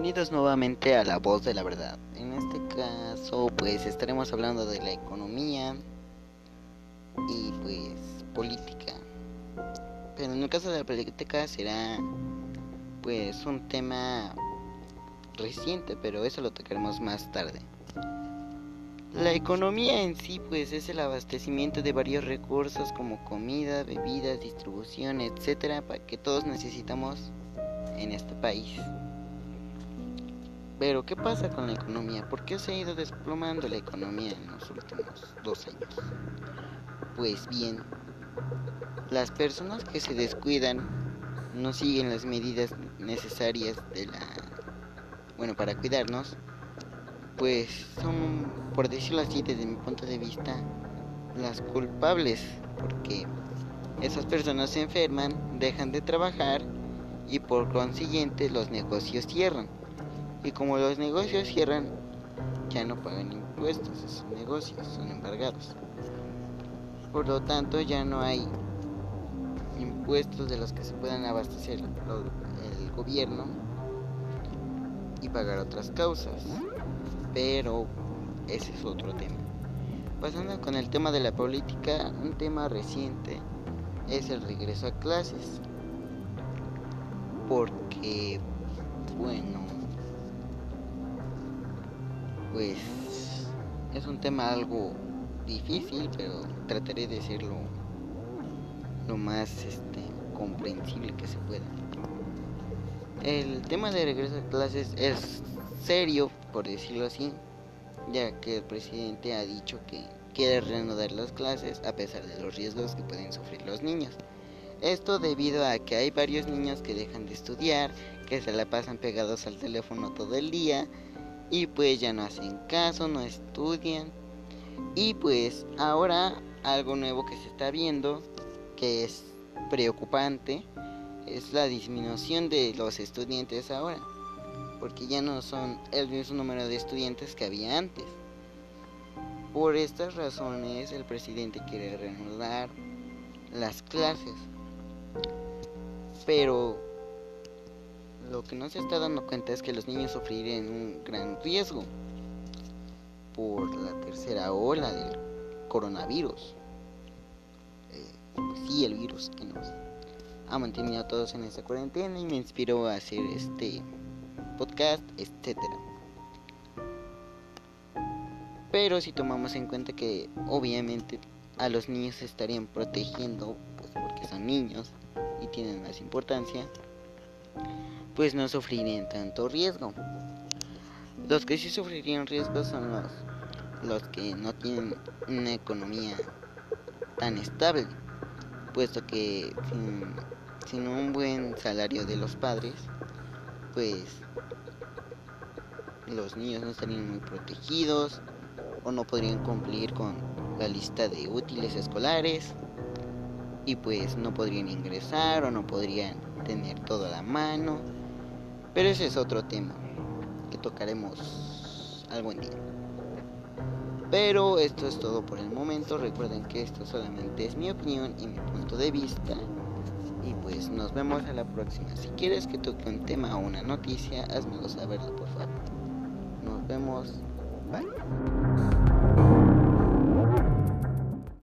Bienvenidos nuevamente a La Voz de la Verdad. En este caso, pues estaremos hablando de la economía y pues política. Pero en el caso de la política será pues un tema reciente, pero eso lo tocaremos más tarde. La economía en sí pues es el abastecimiento de varios recursos como comida, bebidas, distribución, etcétera, para que todos necesitamos en este país. Pero, ¿qué pasa con la economía? ¿Por qué se ha ido desplomando la economía en los últimos dos años? Pues bien, las personas que se descuidan no siguen las medidas necesarias de la bueno para cuidarnos pues son por decirlo así desde mi punto de vista las culpables porque esas personas se enferman dejan de trabajar y por consiguiente los negocios cierran y como los negocios cierran, ya no pagan impuestos, esos negocios son embargados. Por lo tanto, ya no hay impuestos de los que se puedan abastecer el gobierno y pagar otras causas. Pero ese es otro tema. Pasando con el tema de la política, un tema reciente es el regreso a clases. Porque, bueno, pues es un tema algo difícil, pero trataré de decirlo lo más este, comprensible que se pueda. El tema de regreso a clases es serio, por decirlo así, ya que el presidente ha dicho que quiere reanudar las clases a pesar de los riesgos que pueden sufrir los niños. Esto debido a que hay varios niños que dejan de estudiar, que se la pasan pegados al teléfono todo el día, y pues ya no hacen caso, no estudian. Y pues ahora algo nuevo que se está viendo, que es preocupante, es la disminución de los estudiantes ahora. Porque ya no son el mismo número de estudiantes que había antes. Por estas razones el presidente quiere reanudar las clases. Pero lo que no se está dando cuenta es que los niños sufrirían un gran riesgo por la tercera ola del coronavirus. Eh, sí, el virus que nos ha mantenido a todos en esta cuarentena y me inspiró a hacer este podcast, etcétera. Pero si tomamos en cuenta que obviamente a los niños se estarían protegiendo, pues porque son niños y tienen más importancia, pues no sufrirían tanto riesgo. Los que sí sufrirían riesgo son los, los que no tienen una economía tan estable, puesto que sin, sin un buen salario de los padres, pues los niños no estarían muy protegidos o no podrían cumplir con la lista de útiles escolares y pues no podrían ingresar o no podrían tener todo a la mano pero ese es otro tema que tocaremos algún día. Pero esto es todo por el momento. Recuerden que esto solamente es mi opinión y mi punto de vista. Y pues nos vemos a la próxima. Si quieres que toque un tema o una noticia, házmelo saber por favor. Nos vemos. Bye.